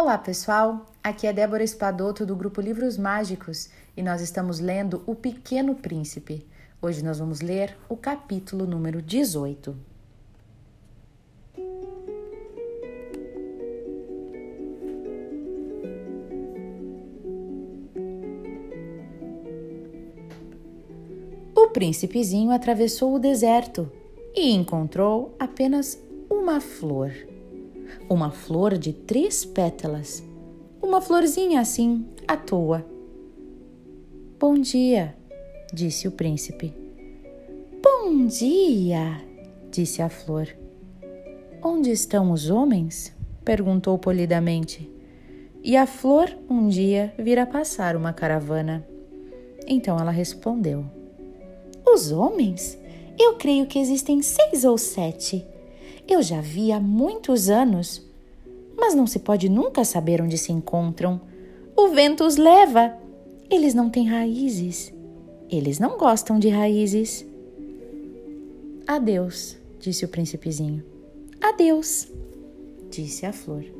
Olá, pessoal! Aqui é Débora Espadoto do grupo Livros Mágicos e nós estamos lendo O Pequeno Príncipe. Hoje nós vamos ler o capítulo número 18. O príncipezinho atravessou o deserto e encontrou apenas uma flor uma flor de três pétalas, uma florzinha assim, à toa. Bom dia, disse o príncipe. Bom dia, disse a flor. Onde estão os homens? perguntou polidamente. E a flor um dia virá passar uma caravana. Então ela respondeu: Os homens? Eu creio que existem seis ou sete. Eu já vi há muitos anos, mas não se pode nunca saber onde se encontram. O vento os leva. Eles não têm raízes. Eles não gostam de raízes. Adeus, disse o príncipezinho. Adeus, disse a flor.